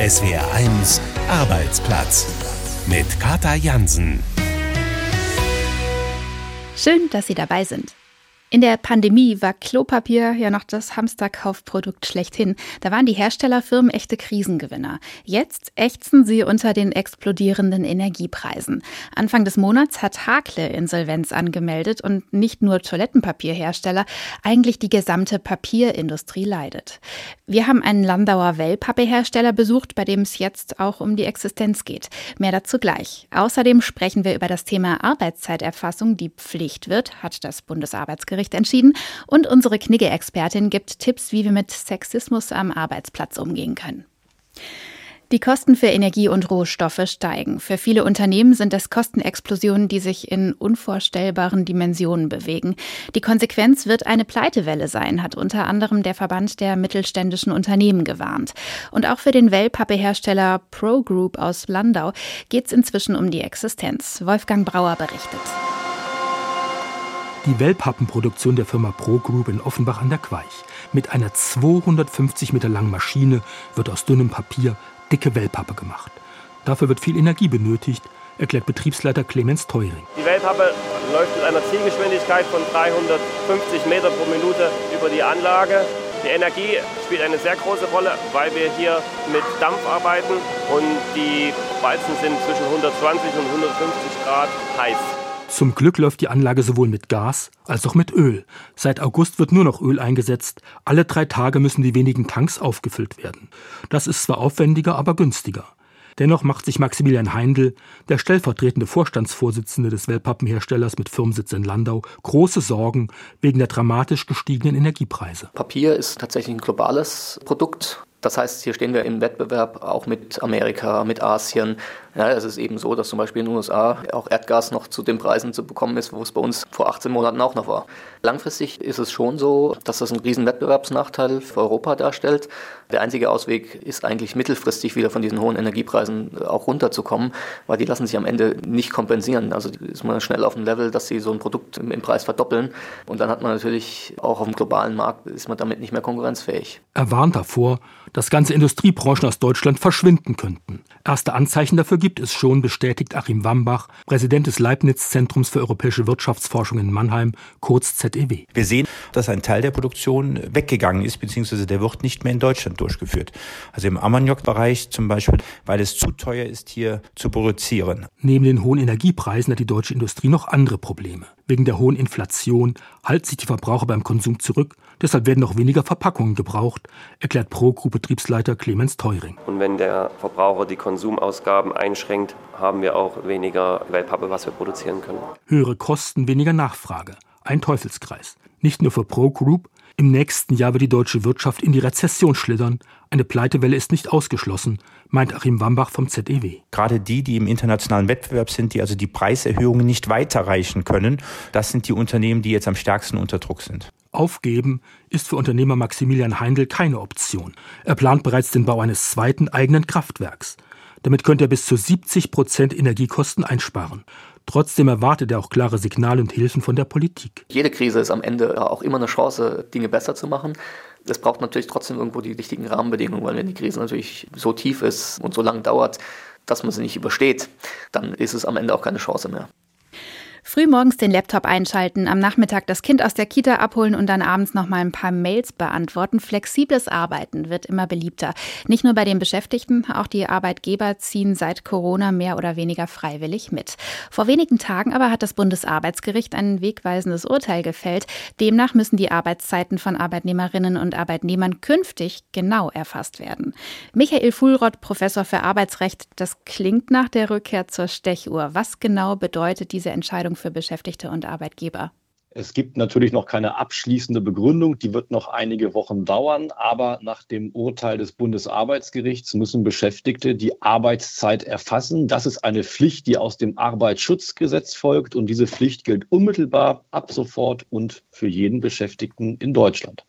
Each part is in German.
SWR1 Arbeitsplatz mit Kata Jansen. Schön, dass Sie dabei sind. In der Pandemie war Klopapier ja noch das Hamsterkaufprodukt schlechthin. Da waren die Herstellerfirmen echte Krisengewinner. Jetzt ächzen sie unter den explodierenden Energiepreisen. Anfang des Monats hat Hakle Insolvenz angemeldet und nicht nur Toilettenpapierhersteller, eigentlich die gesamte Papierindustrie leidet. Wir haben einen Landauer Wellpappehersteller besucht, bei dem es jetzt auch um die Existenz geht. Mehr dazu gleich. Außerdem sprechen wir über das Thema Arbeitszeiterfassung, die Pflicht wird, hat das Bundesarbeitsgericht Gericht entschieden. Und unsere Knigge-Expertin gibt Tipps, wie wir mit Sexismus am Arbeitsplatz umgehen können. Die Kosten für Energie und Rohstoffe steigen. Für viele Unternehmen sind es Kostenexplosionen, die sich in unvorstellbaren Dimensionen bewegen. Die Konsequenz wird eine Pleitewelle sein, hat unter anderem der Verband der mittelständischen Unternehmen gewarnt. Und auch für den Wellpappehersteller Pro Group aus Landau geht es inzwischen um die Existenz. Wolfgang Brauer berichtet. Die Wellpappenproduktion der Firma Pro Group in Offenbach an der Queich. Mit einer 250 Meter langen Maschine wird aus dünnem Papier dicke Wellpappe gemacht. Dafür wird viel Energie benötigt, erklärt Betriebsleiter Clemens Teuring. Die Wellpappe läuft mit einer Zielgeschwindigkeit von 350 Meter pro Minute über die Anlage. Die Energie spielt eine sehr große Rolle, weil wir hier mit Dampf arbeiten und die Walzen sind zwischen 120 und 150 Grad heiß. Zum Glück läuft die Anlage sowohl mit Gas als auch mit Öl. Seit August wird nur noch Öl eingesetzt. Alle drei Tage müssen die wenigen Tanks aufgefüllt werden. Das ist zwar aufwendiger, aber günstiger. Dennoch macht sich Maximilian Heindl, der stellvertretende Vorstandsvorsitzende des Wellpappenherstellers mit Firmensitz in Landau, große Sorgen wegen der dramatisch gestiegenen Energiepreise. Papier ist tatsächlich ein globales Produkt. Das heißt, hier stehen wir im Wettbewerb auch mit Amerika, mit Asien. Ja, es ist eben so, dass zum Beispiel in den USA auch Erdgas noch zu den Preisen zu bekommen ist, wo es bei uns vor 18 Monaten auch noch war. Langfristig ist es schon so, dass das einen riesen Wettbewerbsnachteil für Europa darstellt. Der einzige Ausweg ist eigentlich mittelfristig wieder von diesen hohen Energiepreisen auch runterzukommen, weil die lassen sich am Ende nicht kompensieren. Also ist man schnell auf dem Level, dass sie so ein Produkt im Preis verdoppeln und dann hat man natürlich auch auf dem globalen Markt ist man damit nicht mehr konkurrenzfähig. Er warnt davor, dass ganze Industriebranchen aus Deutschland verschwinden könnten. Erste Anzeichen dafür gibt es schon, bestätigt Achim Wambach, Präsident des Leibniz-Zentrums für europäische Wirtschaftsforschung in Mannheim, kurz ZEW. Wir sehen, dass ein Teil der Produktion weggegangen ist, beziehungsweise der wird nicht mehr in Deutschland durchgeführt. Also im Ammoniak-Bereich zum Beispiel, weil es zu teuer ist, hier zu produzieren. Neben den hohen Energiepreisen hat die deutsche Industrie noch andere Probleme. Wegen der hohen Inflation halten sich die Verbraucher beim Konsum zurück, deshalb werden noch weniger Verpackungen gebraucht, erklärt Pro-Group-Betriebsleiter Clemens Teuring. Und wenn der Verbraucher die Konsumausgaben einschränkt, haben wir auch weniger Wellpappe, was wir produzieren können. Höhere Kosten, weniger Nachfrage. Ein Teufelskreis. Nicht nur für Pro Group, im nächsten Jahr wird die deutsche Wirtschaft in die Rezession schlittern. Eine Pleitewelle ist nicht ausgeschlossen, meint Achim Wambach vom ZEW. Gerade die, die im internationalen Wettbewerb sind, die also die Preiserhöhungen nicht weiterreichen können, das sind die Unternehmen, die jetzt am stärksten unter Druck sind. Aufgeben ist für Unternehmer Maximilian Heindl keine Option. Er plant bereits den Bau eines zweiten eigenen Kraftwerks. Damit könnte er bis zu 70 Prozent Energiekosten einsparen. Trotzdem erwartet er auch klare Signale und Hilfen von der Politik. Jede Krise ist am Ende auch immer eine Chance, Dinge besser zu machen. Es braucht natürlich trotzdem irgendwo die richtigen Rahmenbedingungen, weil wenn die Krise natürlich so tief ist und so lange dauert, dass man sie nicht übersteht, dann ist es am Ende auch keine Chance mehr. Frühmorgens den Laptop einschalten, am Nachmittag das Kind aus der Kita abholen und dann abends noch mal ein paar Mails beantworten. Flexibles Arbeiten wird immer beliebter. Nicht nur bei den Beschäftigten, auch die Arbeitgeber ziehen seit Corona mehr oder weniger freiwillig mit. Vor wenigen Tagen aber hat das Bundesarbeitsgericht ein wegweisendes Urteil gefällt. Demnach müssen die Arbeitszeiten von Arbeitnehmerinnen und Arbeitnehmern künftig genau erfasst werden. Michael Fuhlrott, Professor für Arbeitsrecht, das klingt nach der Rückkehr zur Stechuhr. Was genau bedeutet diese Entscheidung für Beschäftigte und Arbeitgeber? Es gibt natürlich noch keine abschließende Begründung, die wird noch einige Wochen dauern, aber nach dem Urteil des Bundesarbeitsgerichts müssen Beschäftigte die Arbeitszeit erfassen. Das ist eine Pflicht, die aus dem Arbeitsschutzgesetz folgt und diese Pflicht gilt unmittelbar ab sofort und für jeden Beschäftigten in Deutschland.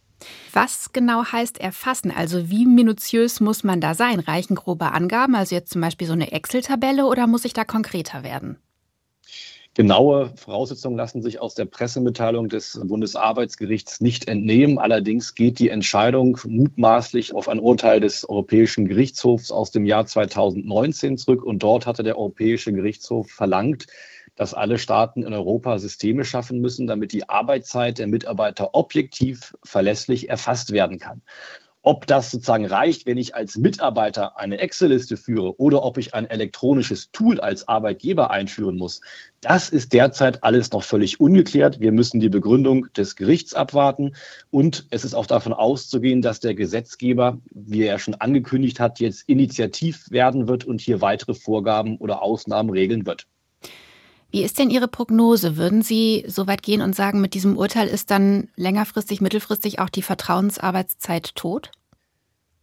Was genau heißt erfassen? Also wie minutiös muss man da sein? Reichen grobe Angaben, also jetzt zum Beispiel so eine Excel-Tabelle oder muss ich da konkreter werden? Genaue Voraussetzungen lassen sich aus der Pressemitteilung des Bundesarbeitsgerichts nicht entnehmen. Allerdings geht die Entscheidung mutmaßlich auf ein Urteil des Europäischen Gerichtshofs aus dem Jahr 2019 zurück. Und dort hatte der Europäische Gerichtshof verlangt, dass alle Staaten in Europa Systeme schaffen müssen, damit die Arbeitszeit der Mitarbeiter objektiv verlässlich erfasst werden kann. Ob das sozusagen reicht, wenn ich als Mitarbeiter eine Excel-Liste führe oder ob ich ein elektronisches Tool als Arbeitgeber einführen muss, das ist derzeit alles noch völlig ungeklärt. Wir müssen die Begründung des Gerichts abwarten und es ist auch davon auszugehen, dass der Gesetzgeber, wie er schon angekündigt hat, jetzt initiativ werden wird und hier weitere Vorgaben oder Ausnahmen regeln wird. Wie ist denn Ihre Prognose? Würden Sie so weit gehen und sagen, mit diesem Urteil ist dann längerfristig, mittelfristig auch die Vertrauensarbeitszeit tot?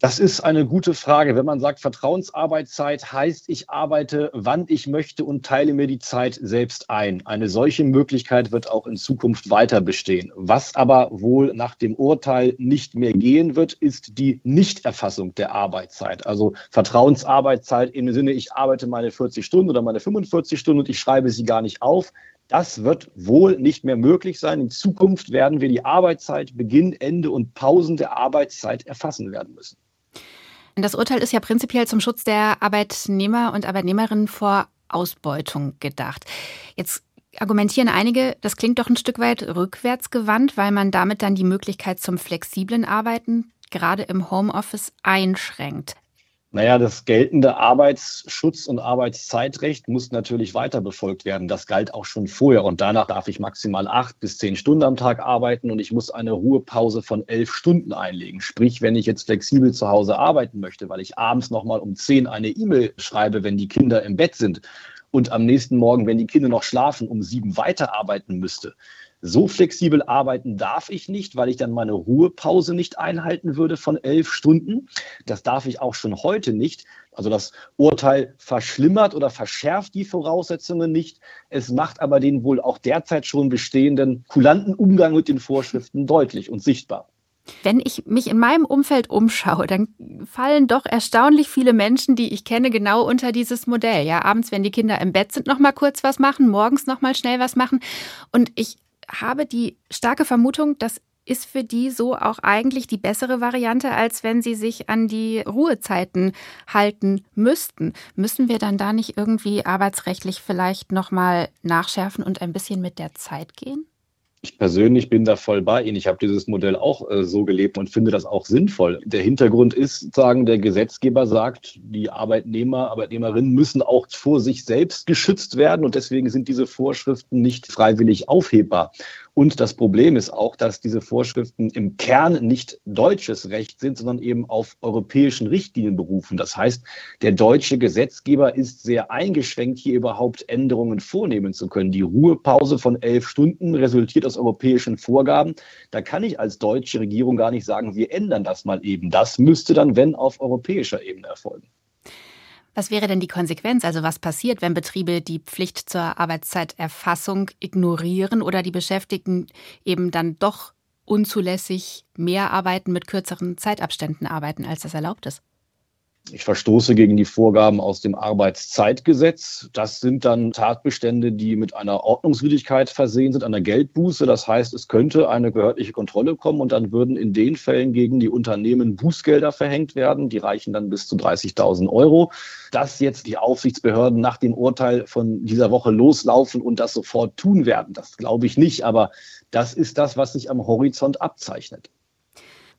Das ist eine gute Frage. Wenn man sagt, Vertrauensarbeitszeit heißt, ich arbeite, wann ich möchte und teile mir die Zeit selbst ein. Eine solche Möglichkeit wird auch in Zukunft weiter bestehen. Was aber wohl nach dem Urteil nicht mehr gehen wird, ist die Nichterfassung der Arbeitszeit. Also Vertrauensarbeitszeit im Sinne, ich arbeite meine 40 Stunden oder meine 45 Stunden und ich schreibe sie gar nicht auf. Das wird wohl nicht mehr möglich sein. In Zukunft werden wir die Arbeitszeit, Beginn, Ende und Pausen der Arbeitszeit erfassen werden müssen. Das Urteil ist ja prinzipiell zum Schutz der Arbeitnehmer und Arbeitnehmerinnen vor Ausbeutung gedacht. Jetzt argumentieren einige, das klingt doch ein Stück weit rückwärtsgewandt, weil man damit dann die Möglichkeit zum flexiblen Arbeiten gerade im Homeoffice einschränkt. Naja, das geltende Arbeitsschutz- und Arbeitszeitrecht muss natürlich weiter befolgt werden. Das galt auch schon vorher. Und danach darf ich maximal acht bis zehn Stunden am Tag arbeiten und ich muss eine Ruhepause von elf Stunden einlegen. Sprich, wenn ich jetzt flexibel zu Hause arbeiten möchte, weil ich abends nochmal um zehn eine E-Mail schreibe, wenn die Kinder im Bett sind und am nächsten Morgen, wenn die Kinder noch schlafen, um sieben weiterarbeiten müsste, so flexibel arbeiten darf ich nicht, weil ich dann meine Ruhepause nicht einhalten würde von elf Stunden. Das darf ich auch schon heute nicht. Also das Urteil verschlimmert oder verschärft die Voraussetzungen nicht. Es macht aber den wohl auch derzeit schon bestehenden kulanten Umgang mit den Vorschriften deutlich und sichtbar. Wenn ich mich in meinem Umfeld umschaue, dann fallen doch erstaunlich viele Menschen, die ich kenne, genau unter dieses Modell. Ja, abends, wenn die Kinder im Bett sind, noch mal kurz was machen, morgens noch mal schnell was machen. Und ich habe die starke Vermutung, das ist für die so auch eigentlich die bessere Variante, als wenn sie sich an die Ruhezeiten halten müssten. Müssen wir dann da nicht irgendwie arbeitsrechtlich vielleicht nochmal nachschärfen und ein bisschen mit der Zeit gehen? Ich persönlich bin da voll bei Ihnen. Ich habe dieses Modell auch äh, so gelebt und finde das auch sinnvoll. Der Hintergrund ist, sagen, der Gesetzgeber sagt, die Arbeitnehmer, Arbeitnehmerinnen müssen auch vor sich selbst geschützt werden und deswegen sind diese Vorschriften nicht freiwillig aufhebbar. Und das Problem ist auch, dass diese Vorschriften im Kern nicht deutsches Recht sind, sondern eben auf europäischen Richtlinien berufen. Das heißt, der deutsche Gesetzgeber ist sehr eingeschränkt, hier überhaupt Änderungen vornehmen zu können. Die Ruhepause von elf Stunden resultiert aus europäischen Vorgaben. Da kann ich als deutsche Regierung gar nicht sagen, wir ändern das mal eben. Das müsste dann, wenn, auf europäischer Ebene erfolgen. Was wäre denn die Konsequenz? Also was passiert, wenn Betriebe die Pflicht zur Arbeitszeiterfassung ignorieren oder die Beschäftigten eben dann doch unzulässig mehr arbeiten, mit kürzeren Zeitabständen arbeiten, als das erlaubt ist? Ich verstoße gegen die Vorgaben aus dem Arbeitszeitgesetz. Das sind dann Tatbestände, die mit einer Ordnungswidrigkeit versehen sind, einer Geldbuße. Das heißt, es könnte eine behördliche Kontrolle kommen und dann würden in den Fällen gegen die Unternehmen Bußgelder verhängt werden. Die reichen dann bis zu 30.000 Euro. Dass jetzt die Aufsichtsbehörden nach dem Urteil von dieser Woche loslaufen und das sofort tun werden, das glaube ich nicht. Aber das ist das, was sich am Horizont abzeichnet.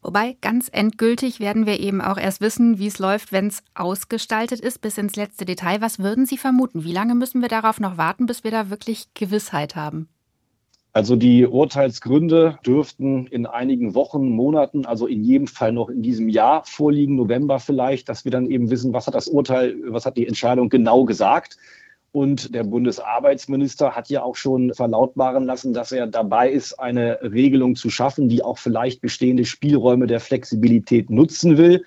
Wobei ganz endgültig werden wir eben auch erst wissen, wie es läuft, wenn es ausgestaltet ist, bis ins letzte Detail. Was würden Sie vermuten? Wie lange müssen wir darauf noch warten, bis wir da wirklich Gewissheit haben? Also die Urteilsgründe dürften in einigen Wochen, Monaten, also in jedem Fall noch in diesem Jahr vorliegen, November vielleicht, dass wir dann eben wissen, was hat das Urteil, was hat die Entscheidung genau gesagt. Und der Bundesarbeitsminister hat ja auch schon verlautbaren lassen, dass er dabei ist, eine Regelung zu schaffen, die auch vielleicht bestehende Spielräume der Flexibilität nutzen will.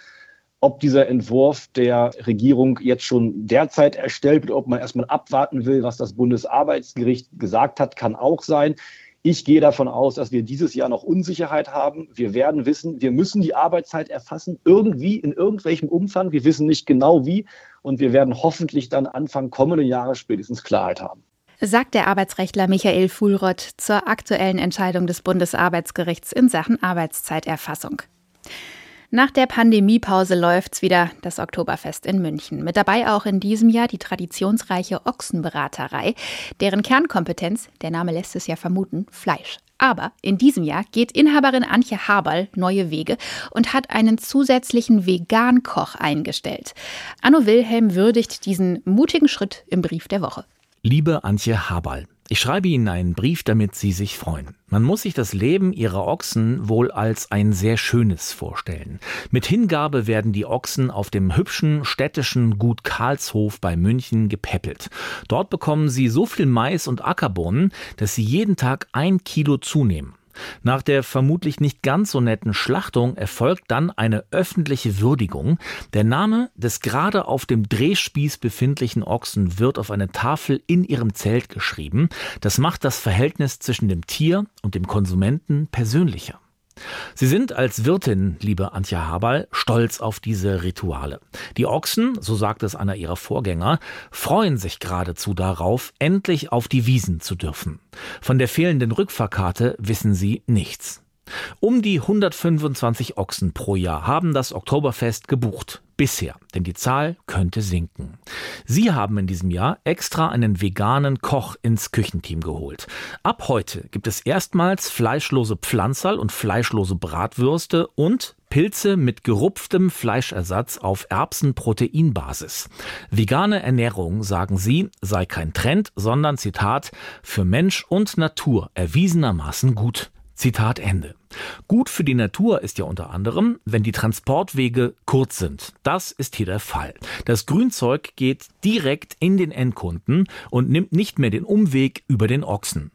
Ob dieser Entwurf der Regierung jetzt schon derzeit erstellt wird, ob man erstmal abwarten will, was das Bundesarbeitsgericht gesagt hat, kann auch sein. Ich gehe davon aus, dass wir dieses Jahr noch Unsicherheit haben. Wir werden wissen, wir müssen die Arbeitszeit erfassen, irgendwie, in irgendwelchem Umfang. Wir wissen nicht genau wie. Und wir werden hoffentlich dann Anfang kommenden Jahres spätestens Klarheit haben. sagt der Arbeitsrechtler Michael Fuhlrott zur aktuellen Entscheidung des Bundesarbeitsgerichts in Sachen Arbeitszeiterfassung. Nach der Pandemiepause läuft's wieder, das Oktoberfest in München. Mit dabei auch in diesem Jahr die traditionsreiche Ochsenberaterei, deren Kernkompetenz, der Name lässt es ja vermuten, Fleisch. Aber in diesem Jahr geht Inhaberin Antje Haberl neue Wege und hat einen zusätzlichen Vegan-Koch eingestellt. Anno Wilhelm würdigt diesen mutigen Schritt im Brief der Woche. Liebe Antje Haberl, ich schreibe Ihnen einen Brief, damit Sie sich freuen. Man muss sich das Leben Ihrer Ochsen wohl als ein sehr schönes vorstellen. Mit Hingabe werden die Ochsen auf dem hübschen städtischen Gut Karlshof bei München gepäppelt. Dort bekommen sie so viel Mais und Ackerbohnen, dass sie jeden Tag ein Kilo zunehmen. Nach der vermutlich nicht ganz so netten Schlachtung erfolgt dann eine öffentliche Würdigung. Der Name des gerade auf dem Drehspieß befindlichen Ochsen wird auf eine Tafel in ihrem Zelt geschrieben. Das macht das Verhältnis zwischen dem Tier und dem Konsumenten persönlicher. Sie sind als Wirtin, liebe Antje Haberl, stolz auf diese Rituale. Die Ochsen, so sagt es einer ihrer Vorgänger, freuen sich geradezu darauf, endlich auf die Wiesen zu dürfen. Von der fehlenden Rückfahrkarte wissen sie nichts. Um die 125 Ochsen pro Jahr haben das Oktoberfest gebucht. Bisher, denn die Zahl könnte sinken. Sie haben in diesem Jahr extra einen veganen Koch ins Küchenteam geholt. Ab heute gibt es erstmals fleischlose Pflanzerl und fleischlose Bratwürste und Pilze mit gerupftem Fleischersatz auf Erbsenproteinbasis. Vegane Ernährung, sagen sie, sei kein Trend, sondern Zitat, für Mensch und Natur erwiesenermaßen gut. Zitat Ende. Gut für die Natur ist ja unter anderem, wenn die Transportwege kurz sind. Das ist hier der Fall. Das Grünzeug geht direkt in den Endkunden und nimmt nicht mehr den Umweg über den Ochsen.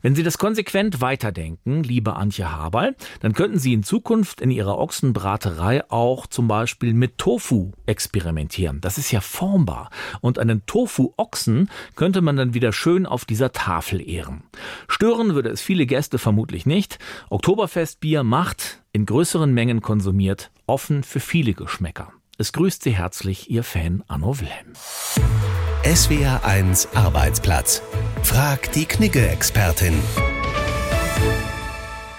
Wenn Sie das konsequent weiterdenken, liebe Antje Haberl, dann könnten Sie in Zukunft in Ihrer Ochsenbraterei auch zum Beispiel mit Tofu experimentieren. Das ist ja formbar. Und einen Tofu-Ochsen könnte man dann wieder schön auf dieser Tafel ehren. Stören würde es viele Gäste vermutlich nicht. Oktoberfestbier macht, in größeren Mengen konsumiert, offen für viele Geschmäcker. Es grüßt Sie herzlich Ihr Fan Anno Wilhelm. SWR 1 Arbeitsplatz. Frag die Knigge-Expertin.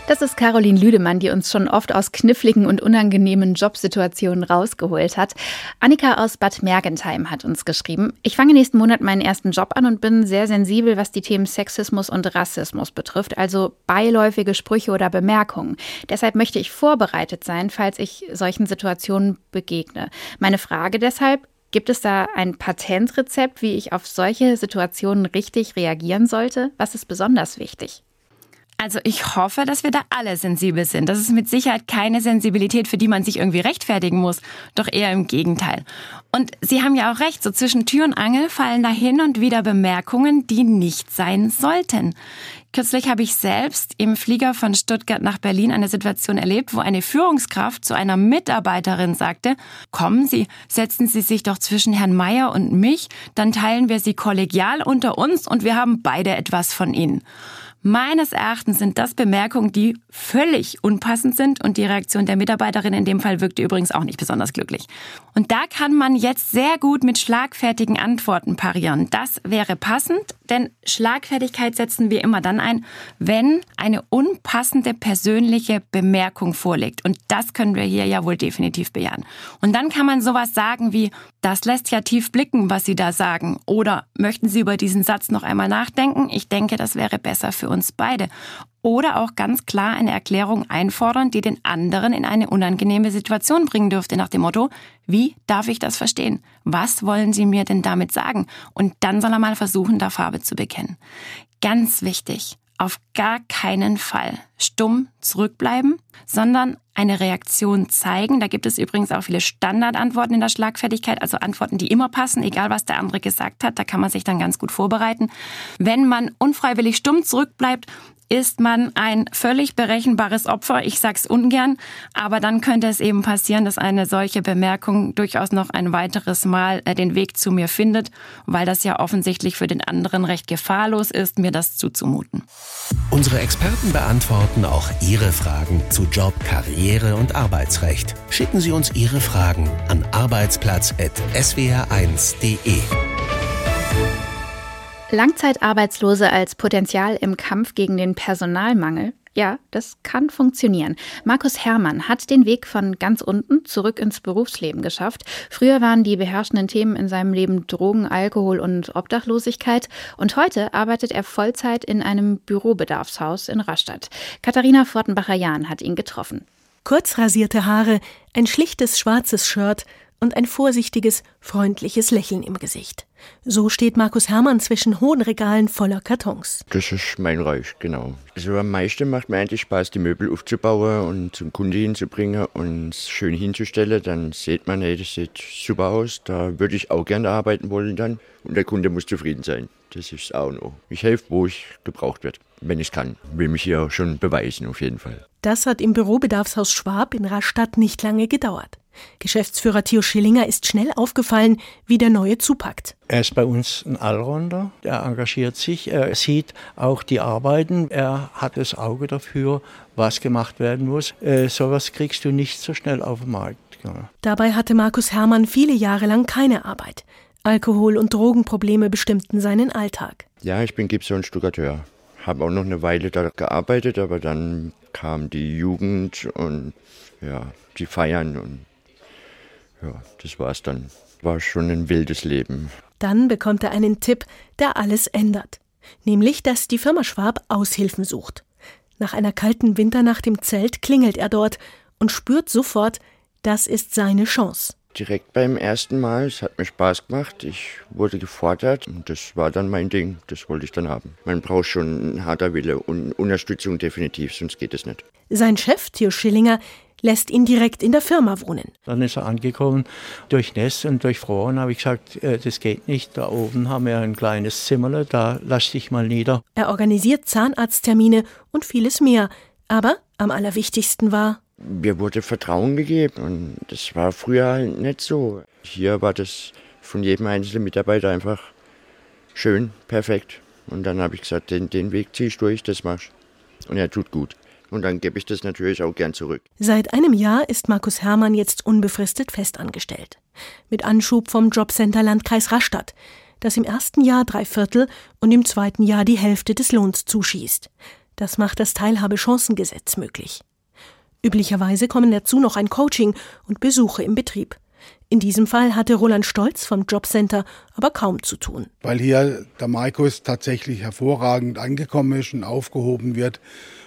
Das ist Caroline Lüdemann, die uns schon oft aus kniffligen und unangenehmen Jobsituationen rausgeholt hat. Annika aus Bad Mergentheim hat uns geschrieben, ich fange nächsten Monat meinen ersten Job an und bin sehr sensibel, was die Themen Sexismus und Rassismus betrifft, also beiläufige Sprüche oder Bemerkungen. Deshalb möchte ich vorbereitet sein, falls ich solchen Situationen begegne. Meine Frage deshalb, Gibt es da ein Patentrezept, wie ich auf solche Situationen richtig reagieren sollte? Was ist besonders wichtig? Also ich hoffe, dass wir da alle sensibel sind. Das ist mit Sicherheit keine Sensibilität, für die man sich irgendwie rechtfertigen muss, doch eher im Gegenteil. Und Sie haben ja auch recht, so zwischen Tür und Angel fallen da hin und wieder Bemerkungen, die nicht sein sollten. Kürzlich habe ich selbst im Flieger von Stuttgart nach Berlin eine Situation erlebt, wo eine Führungskraft zu einer Mitarbeiterin sagte, kommen Sie, setzen Sie sich doch zwischen Herrn Meier und mich, dann teilen wir Sie kollegial unter uns und wir haben beide etwas von Ihnen. Meines Erachtens sind das Bemerkungen, die völlig unpassend sind und die Reaktion der Mitarbeiterin in dem Fall wirkte übrigens auch nicht besonders glücklich. Und da kann man jetzt sehr gut mit schlagfertigen Antworten parieren. Das wäre passend, denn Schlagfertigkeit setzen wir immer dann ein, wenn eine unpassende persönliche Bemerkung vorliegt. Und das können wir hier ja wohl definitiv bejahen. Und dann kann man sowas sagen wie, das lässt ja tief blicken, was Sie da sagen. Oder möchten Sie über diesen Satz noch einmal nachdenken? Ich denke, das wäre besser für uns beide. Oder auch ganz klar eine Erklärung einfordern, die den anderen in eine unangenehme Situation bringen dürfte, nach dem Motto, wie darf ich das verstehen? Was wollen Sie mir denn damit sagen? Und dann soll er mal versuchen, da Farbe zu bekennen. Ganz wichtig, auf gar keinen Fall stumm zurückbleiben, sondern eine Reaktion zeigen. Da gibt es übrigens auch viele Standardantworten in der Schlagfertigkeit, also Antworten, die immer passen, egal was der andere gesagt hat. Da kann man sich dann ganz gut vorbereiten. Wenn man unfreiwillig stumm zurückbleibt, ist man ein völlig berechenbares Opfer. Ich sag's ungern, aber dann könnte es eben passieren, dass eine solche Bemerkung durchaus noch ein weiteres Mal äh, den Weg zu mir findet, weil das ja offensichtlich für den anderen recht gefahrlos ist, mir das zuzumuten. Unsere Experten beantworten auch Ihre Fragen zu Job, Karriere und Arbeitsrecht. Schicken Sie uns Ihre Fragen an arbeitsplatz.swr1.de. Langzeitarbeitslose als Potenzial im Kampf gegen den Personalmangel. Ja, das kann funktionieren. Markus Herrmann hat den Weg von ganz unten zurück ins Berufsleben geschafft. Früher waren die beherrschenden Themen in seinem Leben Drogen, Alkohol und Obdachlosigkeit. Und heute arbeitet er Vollzeit in einem Bürobedarfshaus in Rastatt. Katharina Fortenbacher-Jahn hat ihn getroffen. Kurz rasierte Haare, ein schlichtes schwarzes Shirt und ein vorsichtiges, freundliches Lächeln im Gesicht. So steht Markus Hermann zwischen hohen Regalen voller Kartons. Das ist mein Reich, genau. Also am meisten macht mir eigentlich Spaß, die Möbel aufzubauen und zum Kunde hinzubringen und es schön hinzustellen. Dann sieht man, hey, das sieht super aus. Da würde ich auch gerne arbeiten wollen dann. Und der Kunde muss zufrieden sein. Das ist auch noch. Ich helfe, wo ich gebraucht werde, wenn ich kann. Will mich hier schon beweisen, auf jeden Fall. Das hat im Bürobedarfshaus Schwab in Rastatt nicht lange gedauert. Geschäftsführer Theo Schillinger ist schnell aufgefallen, wie der Neue zupackt. Er ist bei uns ein Allrounder, er engagiert sich, er sieht auch die Arbeiten, er hat das Auge dafür, was gemacht werden muss. Äh, sowas kriegst du nicht so schnell auf dem Markt. Ja. Dabei hatte Markus Hermann viele Jahre lang keine Arbeit. Alkohol- und Drogenprobleme bestimmten seinen Alltag. Ja, ich bin Gipser und Stuckateur. Habe auch noch eine Weile da gearbeitet, aber dann kam die Jugend und ja, die Feiern und ja, das war's dann. War schon ein wildes Leben. Dann bekommt er einen Tipp, der alles ändert. Nämlich, dass die Firma Schwab Aushilfen sucht. Nach einer kalten Winternacht im Zelt klingelt er dort und spürt sofort, das ist seine Chance. Direkt beim ersten Mal, es hat mir Spaß gemacht, ich wurde gefordert und das war dann mein Ding, das wollte ich dann haben. Man braucht schon ein harter Wille und Unterstützung definitiv, sonst geht es nicht. Sein Chef, Theo Schillinger, lässt ihn direkt in der Firma wohnen. Dann ist er angekommen, durch Ness und durch Frohen habe ich gesagt, äh, das geht nicht. Da oben haben wir ein kleines Zimmerle, da lass dich mal nieder. Er organisiert Zahnarzttermine und vieles mehr. Aber am allerwichtigsten war, mir wurde Vertrauen gegeben und das war früher halt nicht so. Hier war das von jedem einzelnen Mitarbeiter einfach schön, perfekt. Und dann habe ich gesagt, den, den Weg ziehe ich durch, das machst Und er tut gut. Und dann gebe ich das natürlich auch gern zurück. Seit einem Jahr ist Markus Hermann jetzt unbefristet festangestellt. Mit Anschub vom Jobcenter Landkreis Rastatt, das im ersten Jahr drei Viertel und im zweiten Jahr die Hälfte des Lohns zuschießt. Das macht das Teilhabechancengesetz möglich. Üblicherweise kommen dazu noch ein Coaching und Besuche im Betrieb. In diesem Fall hatte Roland Stolz vom Jobcenter aber kaum zu tun. Weil hier der Markus tatsächlich hervorragend angekommen ist und aufgehoben wird.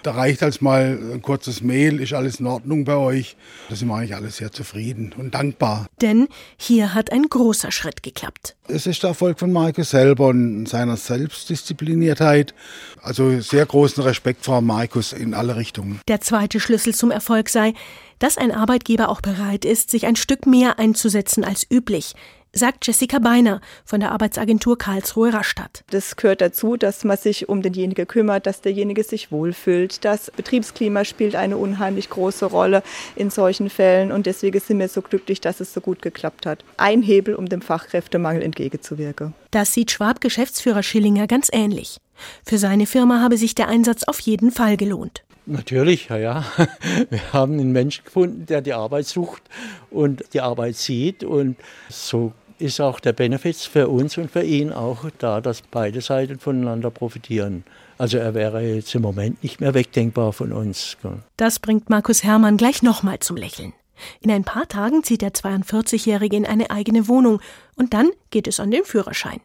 Da reicht als mal ein kurzes Mail, ist alles in Ordnung bei euch. Da sind wir eigentlich alle sehr zufrieden und dankbar. Denn hier hat ein großer Schritt geklappt. Es ist der Erfolg von Markus selber und seiner Selbstdiszipliniertheit. Also sehr großen Respekt vor Markus in alle Richtungen. Der zweite Schlüssel zum Erfolg sei, dass ein Arbeitgeber auch bereit ist, sich ein Stück mehr einzusetzen als üblich, sagt Jessica Beiner von der Arbeitsagentur Karlsruhe Rastatt. Das gehört dazu, dass man sich um denjenigen kümmert, dass derjenige sich wohlfühlt. Das Betriebsklima spielt eine unheimlich große Rolle in solchen Fällen und deswegen sind wir so glücklich, dass es so gut geklappt hat. Ein Hebel, um dem Fachkräftemangel entgegenzuwirken. Das sieht Schwab-Geschäftsführer Schillinger ganz ähnlich. Für seine Firma habe sich der Einsatz auf jeden Fall gelohnt. Natürlich, ja, ja. Wir haben einen Menschen gefunden, der die Arbeit sucht und die Arbeit sieht. Und so ist auch der Benefit für uns und für ihn auch da, dass beide Seiten voneinander profitieren. Also er wäre jetzt im Moment nicht mehr wegdenkbar von uns. Das bringt Markus Hermann gleich nochmal zum Lächeln. In ein paar Tagen zieht der 42-Jährige in eine eigene Wohnung und dann geht es an den Führerschein.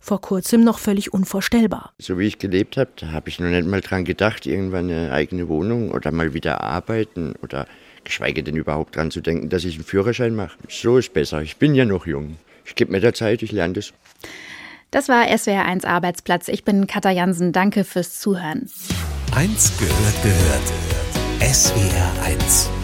Vor kurzem noch völlig unvorstellbar. So wie ich gelebt habe, da habe ich noch nicht mal dran gedacht, irgendwann eine eigene Wohnung oder mal wieder arbeiten oder geschweige denn überhaupt dran zu denken, dass ich einen Führerschein mache. So ist besser. Ich bin ja noch jung. Ich gebe mir der Zeit, ich lerne das. Das war SWR1 Arbeitsplatz. Ich bin Katja Jansen. Danke fürs Zuhören. Eins gehört gehört. SWR1